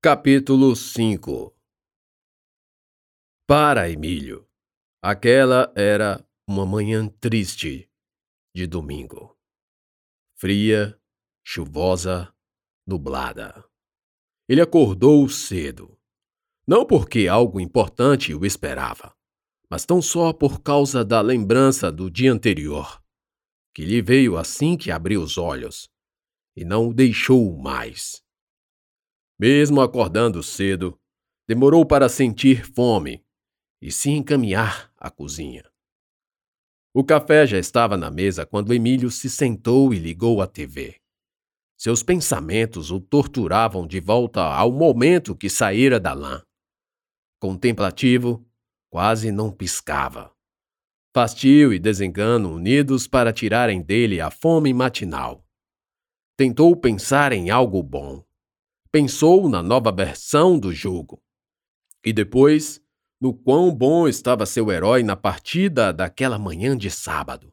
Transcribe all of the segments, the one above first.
Capítulo 5 Para Emílio, aquela era uma manhã triste de domingo. Fria, chuvosa, nublada. Ele acordou cedo. Não porque algo importante o esperava, mas tão só por causa da lembrança do dia anterior, que lhe veio assim que abriu os olhos, e não o deixou mais. Mesmo acordando cedo, demorou para sentir fome e se encaminhar à cozinha. O café já estava na mesa quando Emílio se sentou e ligou a TV. Seus pensamentos o torturavam de volta ao momento que saíra da lã. Contemplativo, quase não piscava. Fastio e desengano unidos para tirarem dele a fome matinal. Tentou pensar em algo bom pensou na nova versão do jogo. E depois, no quão bom estava seu herói na partida daquela manhã de sábado.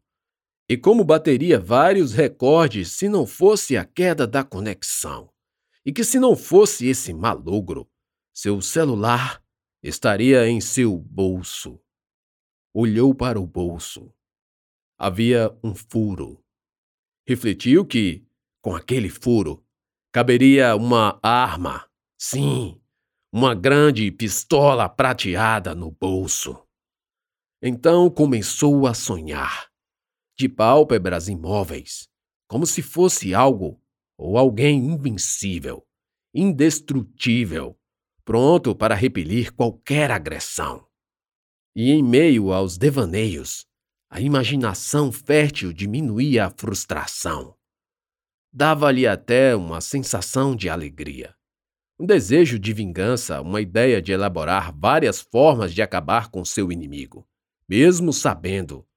E como bateria vários recordes se não fosse a queda da conexão. E que se não fosse esse malogro, seu celular estaria em seu bolso. Olhou para o bolso. Havia um furo. Refletiu que, com aquele furo, caberia uma arma. Sim, uma grande pistola prateada no bolso. Então começou a sonhar, de pálpebras imóveis, como se fosse algo ou alguém invencível, indestrutível, pronto para repelir qualquer agressão. E em meio aos devaneios, a imaginação fértil diminuía a frustração dava-lhe até uma sensação de alegria. Um desejo de vingança, uma ideia de elaborar várias formas de acabar com seu inimigo, mesmo sabendo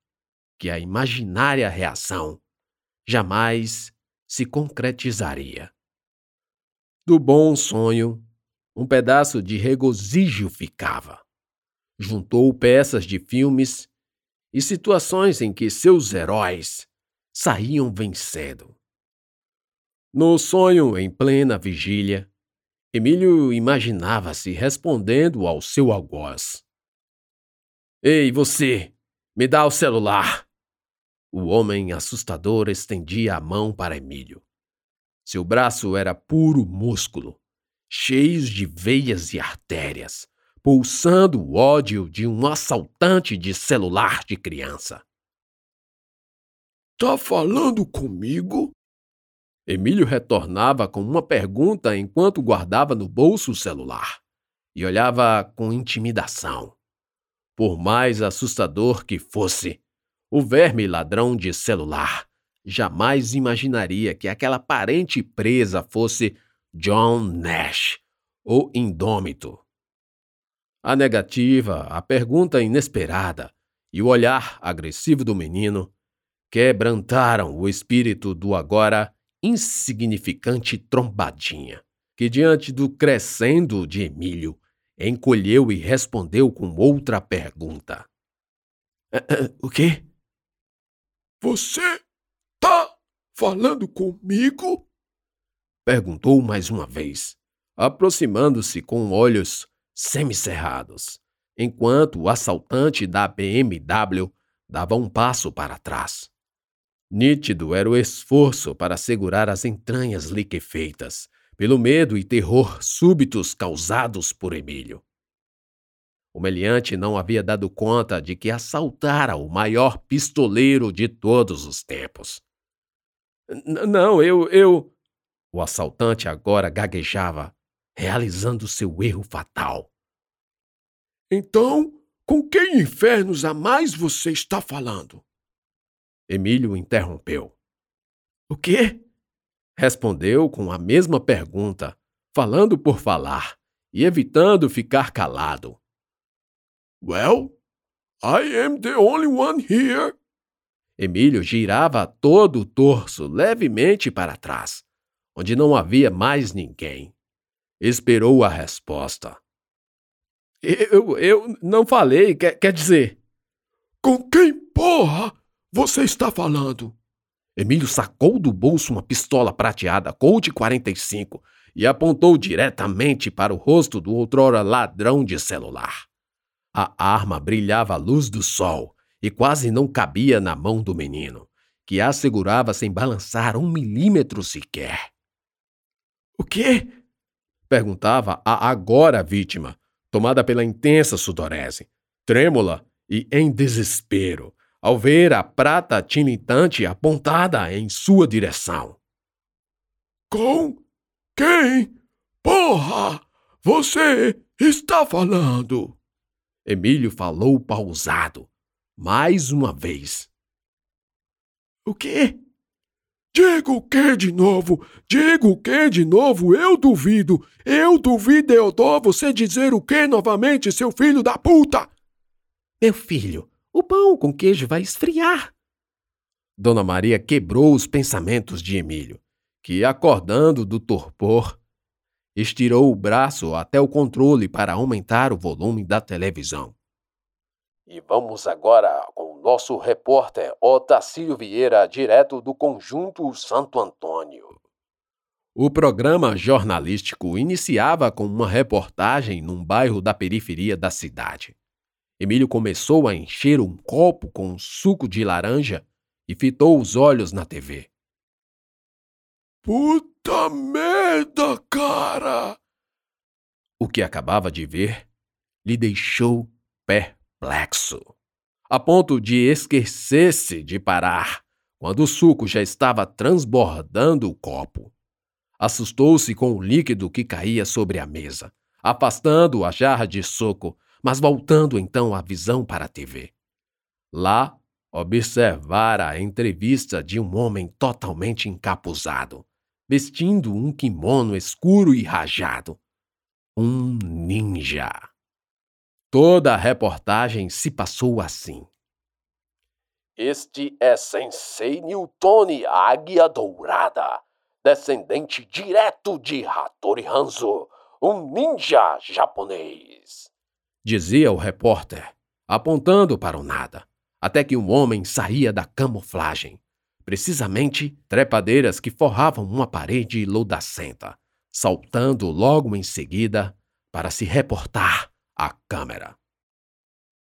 que a imaginária reação jamais se concretizaria. Do bom sonho, um pedaço de regozijo ficava. Juntou peças de filmes e situações em que seus heróis saíam vencendo. No sonho, em plena vigília, Emílio imaginava-se respondendo ao seu algoz. Ei, você! Me dá o celular! O homem assustador estendia a mão para Emílio. Seu braço era puro músculo, cheio de veias e artérias, pulsando o ódio de um assaltante de celular de criança. Tá falando comigo? Emílio retornava com uma pergunta enquanto guardava no bolso o celular e olhava com intimidação. Por mais assustador que fosse, o verme ladrão de celular jamais imaginaria que aquela parente presa fosse John Nash, o indômito. A negativa, a pergunta inesperada e o olhar agressivo do menino quebrantaram o espírito do agora insignificante trombadinha, que diante do crescendo de Emílio, encolheu e respondeu com outra pergunta. O quê? Você tá falando comigo? Perguntou mais uma vez, aproximando-se com olhos semicerrados, enquanto o assaltante da BMW dava um passo para trás. Nítido era o esforço para segurar as entranhas liquefeitas, pelo medo e terror súbitos causados por Emílio. O meliante não havia dado conta de que assaltara o maior pistoleiro de todos os tempos. Não, eu. eu. O assaltante agora gaguejava, realizando seu erro fatal. Então, com quem infernos a mais você está falando? Emílio interrompeu. O quê? Respondeu com a mesma pergunta, falando por falar e evitando ficar calado. Well, I am the only one here. Emílio girava todo o torso levemente para trás, onde não havia mais ninguém. Esperou a resposta. Eu, eu não falei, quer, quer dizer. Com quem porra você está falando? Emílio sacou do bolso uma pistola prateada Colt 45 e apontou diretamente para o rosto do outrora ladrão de celular. A arma brilhava à luz do sol e quase não cabia na mão do menino, que a segurava sem balançar um milímetro sequer. O quê? perguntava a agora vítima, tomada pela intensa sudorese, trêmula e em desespero, ao ver a prata tinitante apontada em sua direção. Com quem? Porra! Você está falando! Emílio falou pausado, mais uma vez. O quê? Digo o que de novo? Digo o que de novo? Eu duvido! Eu duvido, Eudó, você dizer o que novamente, seu filho da puta! Meu filho, o pão com queijo vai esfriar. Dona Maria quebrou os pensamentos de Emílio, que, acordando do torpor, estirou o braço até o controle para aumentar o volume da televisão. E vamos agora com o nosso repórter Otacílio Vieira, direto do Conjunto Santo Antônio. O programa jornalístico iniciava com uma reportagem num bairro da periferia da cidade. Emílio começou a encher um copo com suco de laranja e fitou os olhos na TV. Puta merda, cara! O que acabava de ver lhe deixou perplexo, a ponto de esquecer-se de parar quando o suco já estava transbordando o copo. Assustou-se com o líquido que caía sobre a mesa, afastando a jarra de suco mas voltando então a visão para a TV. Lá, observara a entrevista de um homem totalmente encapuzado, vestindo um kimono escuro e rajado. Um ninja. Toda a reportagem se passou assim. Este é Sensei Newtoni Águia Dourada, descendente direto de Hattori Hanzo, um ninja japonês dizia o repórter, apontando para o nada, até que um homem saía da camuflagem. Precisamente trepadeiras que forravam uma parede lodacenta, saltando logo em seguida para se reportar à câmera.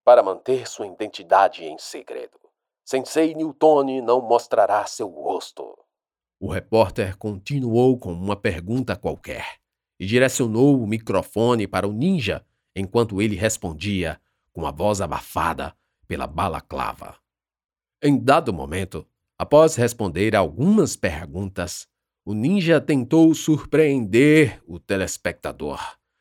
Para manter sua identidade em segredo, Sensei Newton não mostrará seu rosto. O repórter continuou com uma pergunta qualquer e direcionou o microfone para o ninja enquanto ele respondia com a voz abafada pela balaclava. Em dado momento, após responder algumas perguntas, o ninja tentou surpreender o telespectador,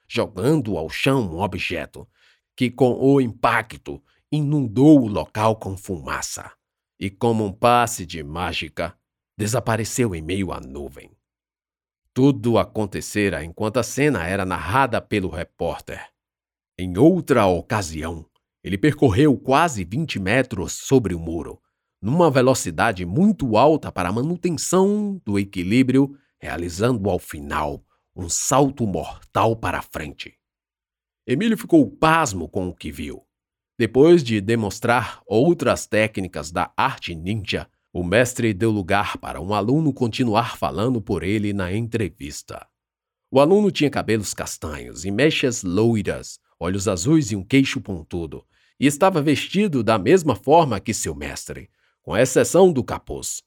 jogando ao chão um objeto que, com o impacto, inundou o local com fumaça e, como um passe de mágica, desapareceu em meio à nuvem. Tudo acontecera enquanto a cena era narrada pelo repórter. Em outra ocasião, ele percorreu quase 20 metros sobre o muro, numa velocidade muito alta para a manutenção do equilíbrio, realizando ao final um salto mortal para frente. Emílio ficou pasmo com o que viu. Depois de demonstrar outras técnicas da arte ninja, o mestre deu lugar para um aluno continuar falando por ele na entrevista. O aluno tinha cabelos castanhos e mechas loiras, olhos azuis e um queixo pontudo, e estava vestido da mesma forma que seu mestre, com exceção do capuz.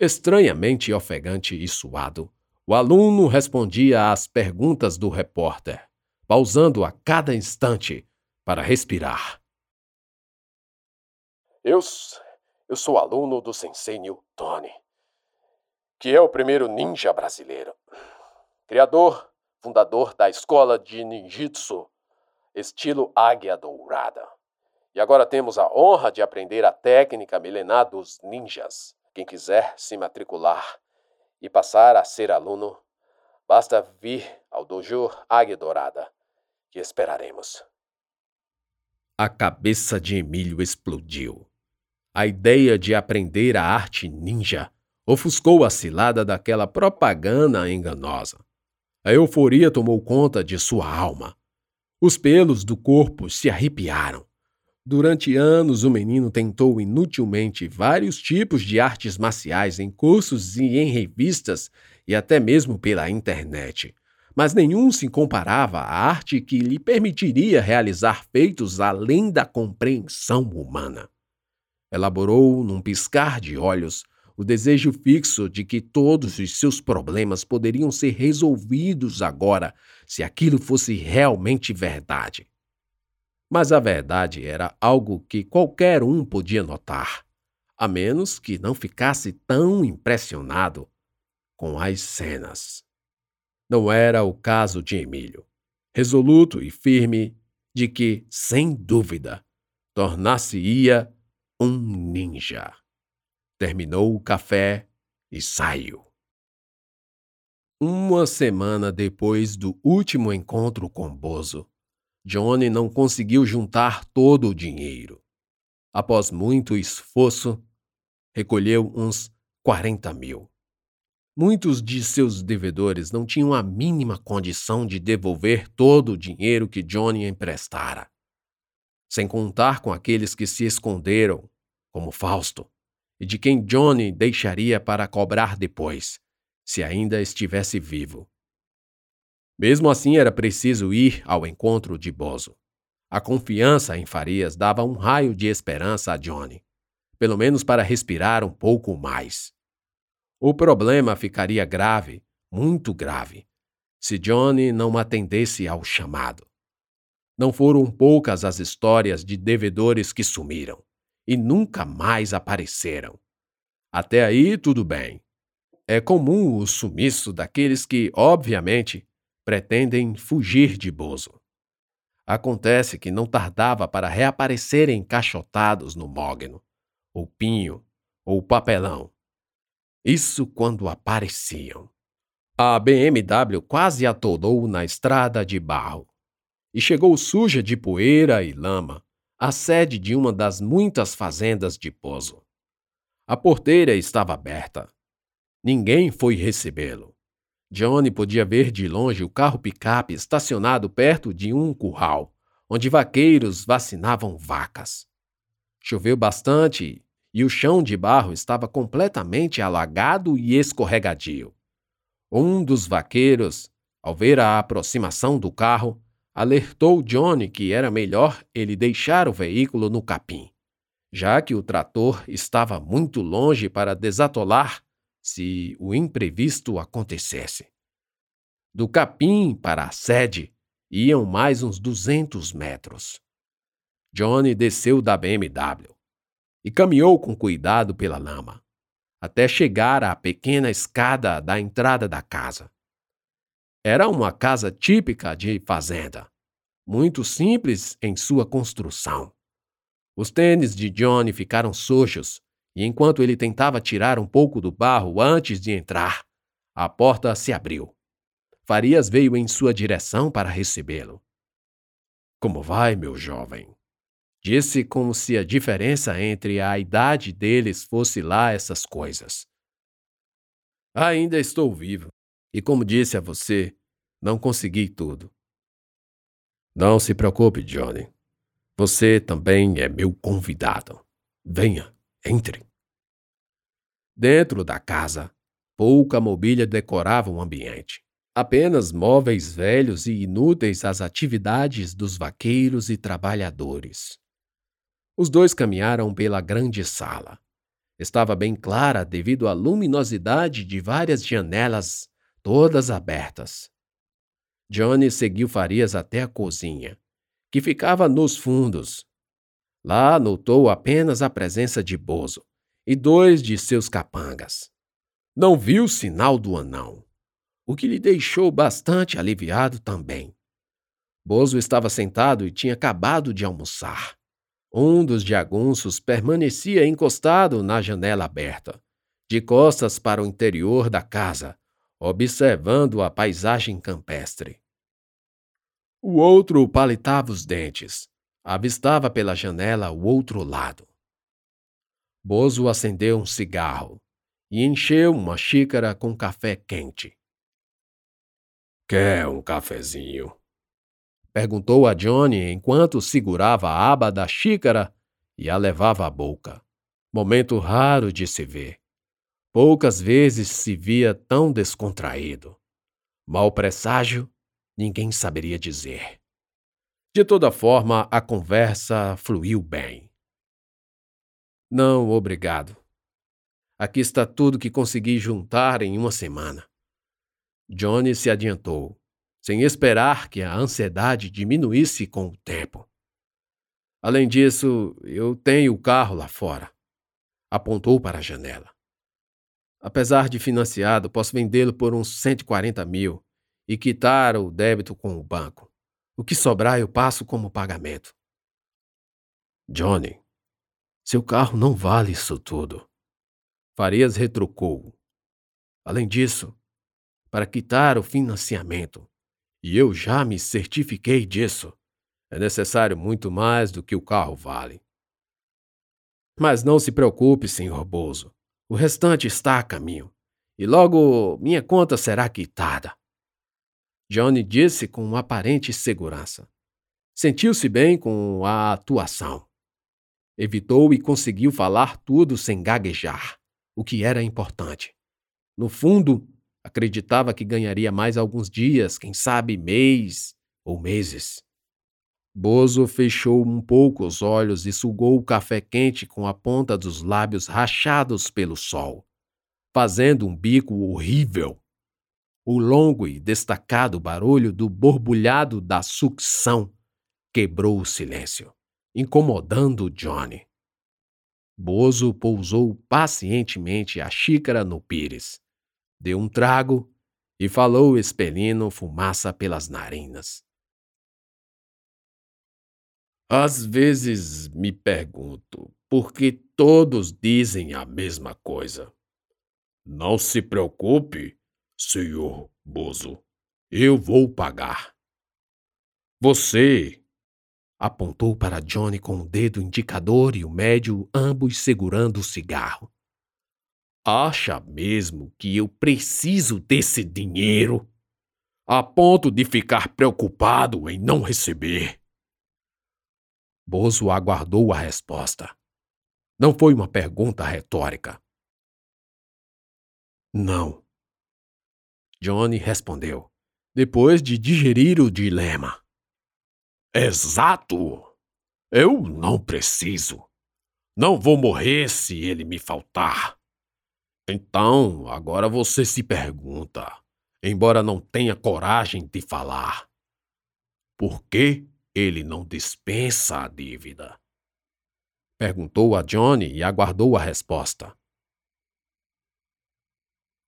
Estranhamente ofegante e suado, o aluno respondia às perguntas do repórter, pausando a cada instante para respirar. Eu, eu sou aluno do Sensei Newtone, que é o primeiro ninja brasileiro. Criador, fundador da escola de ninjitsu estilo águia dourada. E agora temos a honra de aprender a técnica milenar dos ninjas. Quem quiser se matricular e passar a ser aluno, basta vir ao dojo Águia Dourada, que esperaremos. A cabeça de Emílio explodiu. A ideia de aprender a arte ninja ofuscou a cilada daquela propaganda enganosa. A euforia tomou conta de sua alma. Os pelos do corpo se arrepiaram. Durante anos, o menino tentou inutilmente vários tipos de artes marciais em cursos e em revistas e até mesmo pela internet, mas nenhum se comparava à arte que lhe permitiria realizar feitos além da compreensão humana. Elaborou, num piscar de olhos, o desejo fixo de que todos os seus problemas poderiam ser resolvidos agora se aquilo fosse realmente verdade. Mas a verdade era algo que qualquer um podia notar, a menos que não ficasse tão impressionado com as cenas. Não era o caso de Emílio, resoluto e firme de que, sem dúvida, tornar-se-ia um ninja terminou o café e saiu. Uma semana depois do último encontro com Bozo, Johnny não conseguiu juntar todo o dinheiro. Após muito esforço, recolheu uns 40 mil. Muitos de seus devedores não tinham a mínima condição de devolver todo o dinheiro que Johnny emprestara. Sem contar com aqueles que se esconderam, como Fausto, e de quem Johnny deixaria para cobrar depois, se ainda estivesse vivo. Mesmo assim, era preciso ir ao encontro de Bozo. A confiança em Farias dava um raio de esperança a Johnny, pelo menos para respirar um pouco mais. O problema ficaria grave, muito grave, se Johnny não atendesse ao chamado. Não foram poucas as histórias de devedores que sumiram e nunca mais apareceram. Até aí, tudo bem. É comum o sumiço daqueles que, obviamente, pretendem fugir de Bozo. Acontece que não tardava para reaparecerem encaixotados no mogno, ou pinho, ou papelão. Isso quando apareciam. A BMW quase atolou na estrada de barro e chegou suja de poeira e lama a sede de uma das muitas fazendas de Pozo. A porteira estava aberta. Ninguém foi recebê-lo. Johnny podia ver de longe o carro picape estacionado perto de um curral, onde vaqueiros vacinavam vacas. Choveu bastante e o chão de barro estava completamente alagado e escorregadio. Um dos vaqueiros, ao ver a aproximação do carro, alertou Johnny que era melhor ele deixar o veículo no capim, já que o trator estava muito longe para desatolar se o imprevisto acontecesse. Do capim para a sede iam mais uns 200 metros. Johnny desceu da BMW e caminhou com cuidado pela lama, até chegar à pequena escada da entrada da casa. Era uma casa típica de fazenda, muito simples em sua construção. Os tênis de Johnny ficaram sujos, e enquanto ele tentava tirar um pouco do barro antes de entrar, a porta se abriu. Farias veio em sua direção para recebê-lo. Como vai, meu jovem? Disse como se a diferença entre a idade deles fosse lá essas coisas. Ainda estou vivo. E como disse a você, não consegui tudo. Não se preocupe, Johnny. Você também é meu convidado. Venha, entre. Dentro da casa, pouca mobília decorava o ambiente. Apenas móveis velhos e inúteis às atividades dos vaqueiros e trabalhadores. Os dois caminharam pela grande sala. Estava bem clara devido à luminosidade de várias janelas, todas abertas. Johnny seguiu Farias até a cozinha, que ficava nos fundos. Lá notou apenas a presença de Bozo e dois de seus capangas. Não viu sinal do anão, o que lhe deixou bastante aliviado também. Bozo estava sentado e tinha acabado de almoçar. Um dos jagunços permanecia encostado na janela aberta, de costas para o interior da casa, observando a paisagem campestre. O outro palitava os dentes, avistava pela janela o outro lado. Bozo acendeu um cigarro e encheu uma xícara com café quente. Quer um cafezinho? Perguntou a Johnny enquanto segurava a aba da xícara e a levava à boca. Momento raro de se ver. Poucas vezes se via tão descontraído. Mal presságio, ninguém saberia dizer. De toda forma, a conversa fluiu bem. Não, obrigado. Aqui está tudo que consegui juntar em uma semana. Johnny se adiantou, sem esperar que a ansiedade diminuísse com o tempo. Além disso, eu tenho o carro lá fora. Apontou para a janela. Apesar de financiado, posso vendê-lo por uns 140 mil e quitar o débito com o banco. O que sobrar eu passo como pagamento. Johnny, seu carro não vale isso tudo. Farias retrucou. Além disso, para quitar o financiamento, e eu já me certifiquei disso, é necessário muito mais do que o carro vale. Mas não se preocupe, senhor Bozo. O restante está a caminho, e logo minha conta será quitada. Johnny disse com aparente segurança. Sentiu-se bem com a atuação. Evitou e conseguiu falar tudo sem gaguejar, o que era importante. No fundo, acreditava que ganharia mais alguns dias, quem sabe mês ou meses. Bozo fechou um pouco os olhos e sugou o café quente com a ponta dos lábios rachados pelo sol, fazendo um bico horrível. O longo e destacado barulho do borbulhado da sucção quebrou o silêncio, incomodando Johnny. Bozo pousou pacientemente a xícara no pires, deu um trago e falou expelindo fumaça pelas narinas. Às vezes me pergunto por que todos dizem a mesma coisa. Não se preocupe, senhor Bozo. Eu vou pagar. Você apontou para Johnny com o dedo indicador e o médio, ambos segurando o cigarro. Acha mesmo que eu preciso desse dinheiro? A ponto de ficar preocupado em não receber? Bozo aguardou a resposta. Não foi uma pergunta retórica. Não. Johnny respondeu, depois de digerir o dilema. Exato! Eu não preciso. Não vou morrer se ele me faltar. Então, agora você se pergunta, embora não tenha coragem de falar, por que ele não dispensa a dívida. Perguntou a Johnny e aguardou a resposta.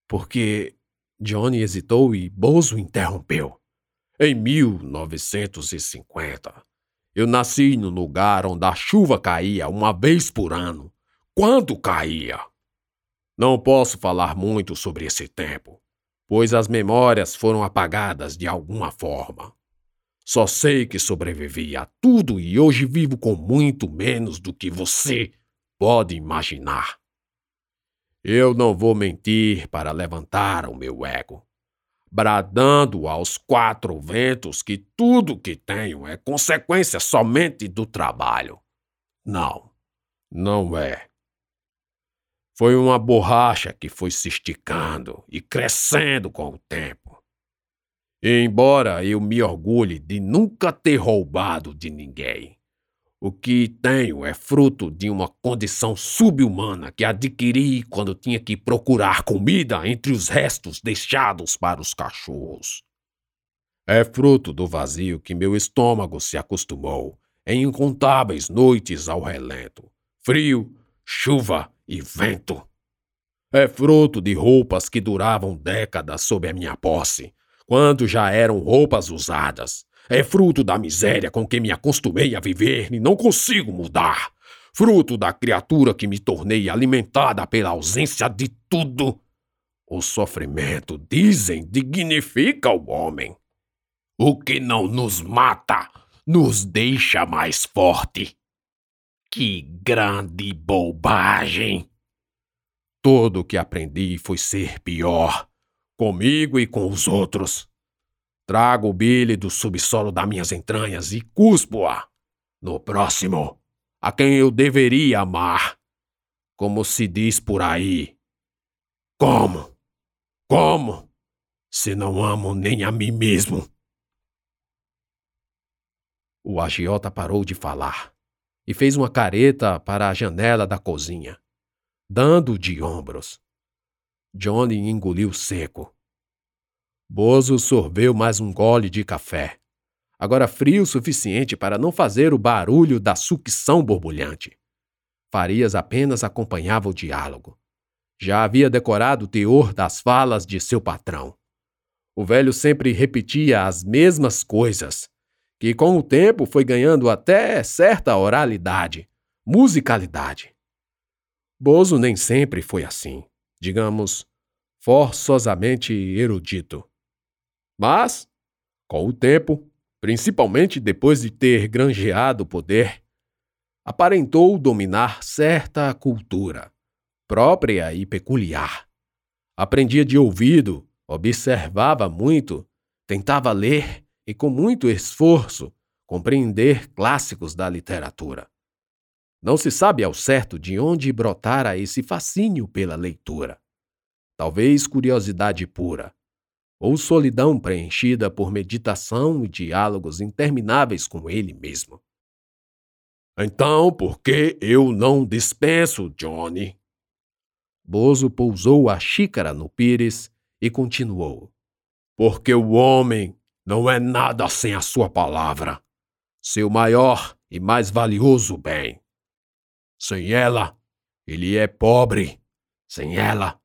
Porque Johnny hesitou e Bozo interrompeu. Em 1950, eu nasci no lugar onde a chuva caía uma vez por ano. Quando caía? Não posso falar muito sobre esse tempo, pois as memórias foram apagadas de alguma forma. Só sei que sobrevivi a tudo e hoje vivo com muito menos do que você pode imaginar. Eu não vou mentir para levantar o meu ego, bradando aos quatro ventos que tudo que tenho é consequência somente do trabalho. Não, não é. Foi uma borracha que foi se esticando e crescendo com o tempo. Embora eu me orgulhe de nunca ter roubado de ninguém, o que tenho é fruto de uma condição subhumana que adquiri quando tinha que procurar comida entre os restos deixados para os cachorros. É fruto do vazio que meu estômago se acostumou em incontáveis noites ao relento, frio, chuva e vento. É fruto de roupas que duravam décadas sob a minha posse quando já eram roupas usadas. É fruto da miséria com que me acostumei a viver e não consigo mudar. Fruto da criatura que me tornei alimentada pela ausência de tudo. O sofrimento, dizem, dignifica o homem. O que não nos mata nos deixa mais forte. Que grande bobagem! Tudo o que aprendi foi ser pior comigo e com os outros. Trago o bile do subsolo das minhas entranhas e cuspo-a no próximo, a quem eu deveria amar. Como se diz por aí. Como? Como? se não amo nem a mim mesmo. O agiota parou de falar e fez uma careta para a janela da cozinha, dando de ombros. Johnny engoliu seco. Bozo sorveu mais um gole de café, agora frio o suficiente para não fazer o barulho da sucção borbulhante. Farias apenas acompanhava o diálogo. Já havia decorado o teor das falas de seu patrão. O velho sempre repetia as mesmas coisas, que com o tempo foi ganhando até certa oralidade, musicalidade. Bozo nem sempre foi assim, digamos, forçosamente erudito. Mas, com o tempo, principalmente depois de ter granjeado poder, aparentou dominar certa cultura, própria e peculiar. Aprendia de ouvido, observava muito, tentava ler e, com muito esforço, compreender clássicos da literatura. Não se sabe ao certo de onde brotara esse fascínio pela leitura. Talvez curiosidade pura, ou solidão preenchida por meditação e diálogos intermináveis com ele mesmo. Então, por que eu não dispenso, Johnny? Bozo pousou a xícara no pires e continuou. Porque o homem não é nada sem a sua palavra, seu maior e mais valioso bem. Sem ela, ele é pobre. Sem ela,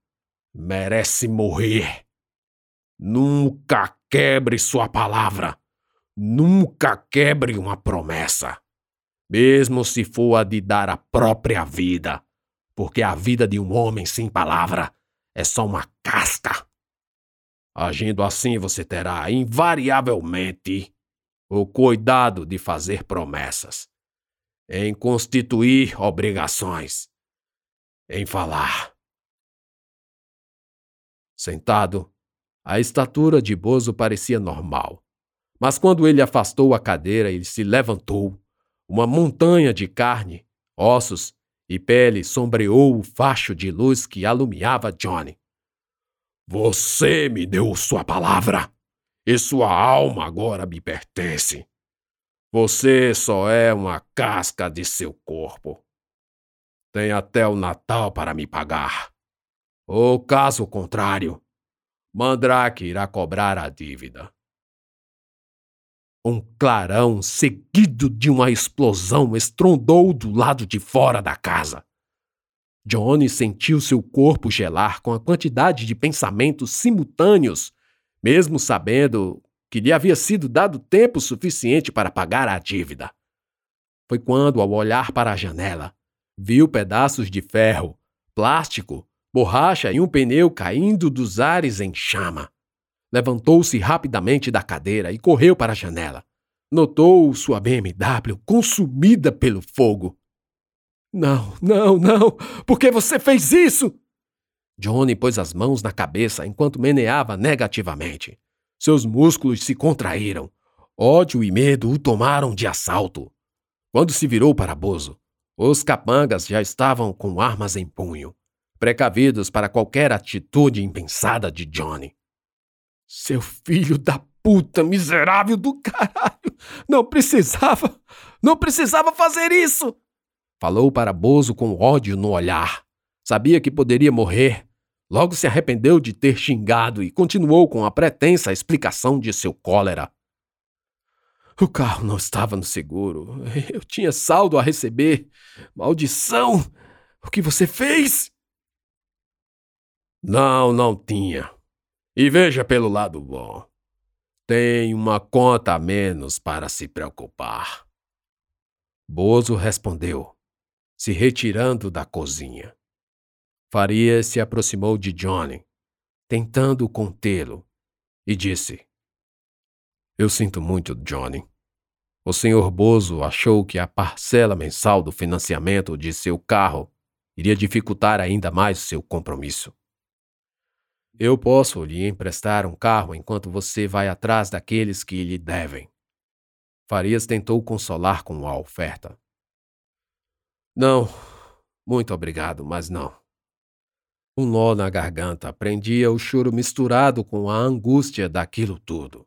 merece morrer. Nunca quebre sua palavra. Nunca quebre uma promessa. Mesmo se for a de dar a própria vida, porque a vida de um homem sem palavra é só uma casca. Agindo assim, você terá, invariavelmente, o cuidado de fazer promessas, em constituir obrigações, em falar. Sentado, a estatura de Bozo parecia normal. Mas quando ele afastou a cadeira e se levantou, uma montanha de carne, ossos e pele sombreou o facho de luz que alumiava Johnny. Você me deu sua palavra, e sua alma agora me pertence. Você só é uma casca de seu corpo. Tem até o Natal para me pagar. Ou caso contrário, Mandrake irá cobrar a dívida. Um clarão seguido de uma explosão estrondou do lado de fora da casa. Johnny sentiu seu corpo gelar com a quantidade de pensamentos simultâneos, mesmo sabendo que lhe havia sido dado tempo suficiente para pagar a dívida. Foi quando, ao olhar para a janela, viu pedaços de ferro, plástico, borracha e um pneu caindo dos ares em chama. Levantou-se rapidamente da cadeira e correu para a janela. Notou sua BMW consumida pelo fogo. Não, não, não! Por que você fez isso? Johnny pôs as mãos na cabeça enquanto meneava negativamente. Seus músculos se contraíram. Ódio e medo o tomaram de assalto. Quando se virou para Bozo, os capangas já estavam com armas em punho, precavidos para qualquer atitude impensada de Johnny. Seu filho da puta miserável do caralho! Não precisava! Não precisava fazer isso! Falou para Bozo com ódio no olhar. Sabia que poderia morrer. Logo se arrependeu de ter xingado e continuou com a pretensa explicação de seu cólera. O carro não estava no seguro. Eu tinha saldo a receber. Maldição! O que você fez? Não, não tinha. E veja pelo lado bom. Tem uma conta a menos para se preocupar. Bozo respondeu se retirando da cozinha. Farias se aproximou de Johnny, tentando contê-lo, e disse: Eu sinto muito, Johnny. O senhor Bozo achou que a parcela mensal do financiamento de seu carro iria dificultar ainda mais seu compromisso. Eu posso lhe emprestar um carro enquanto você vai atrás daqueles que lhe devem. Farias tentou consolar com a oferta. Não, muito obrigado, mas não. Um nó na garganta prendia o choro misturado com a angústia daquilo tudo.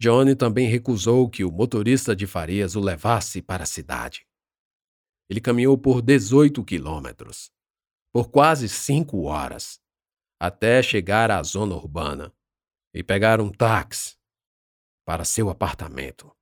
Johnny também recusou que o motorista de Farias o levasse para a cidade. Ele caminhou por 18 quilômetros, por quase cinco horas, até chegar à zona urbana e pegar um táxi para seu apartamento.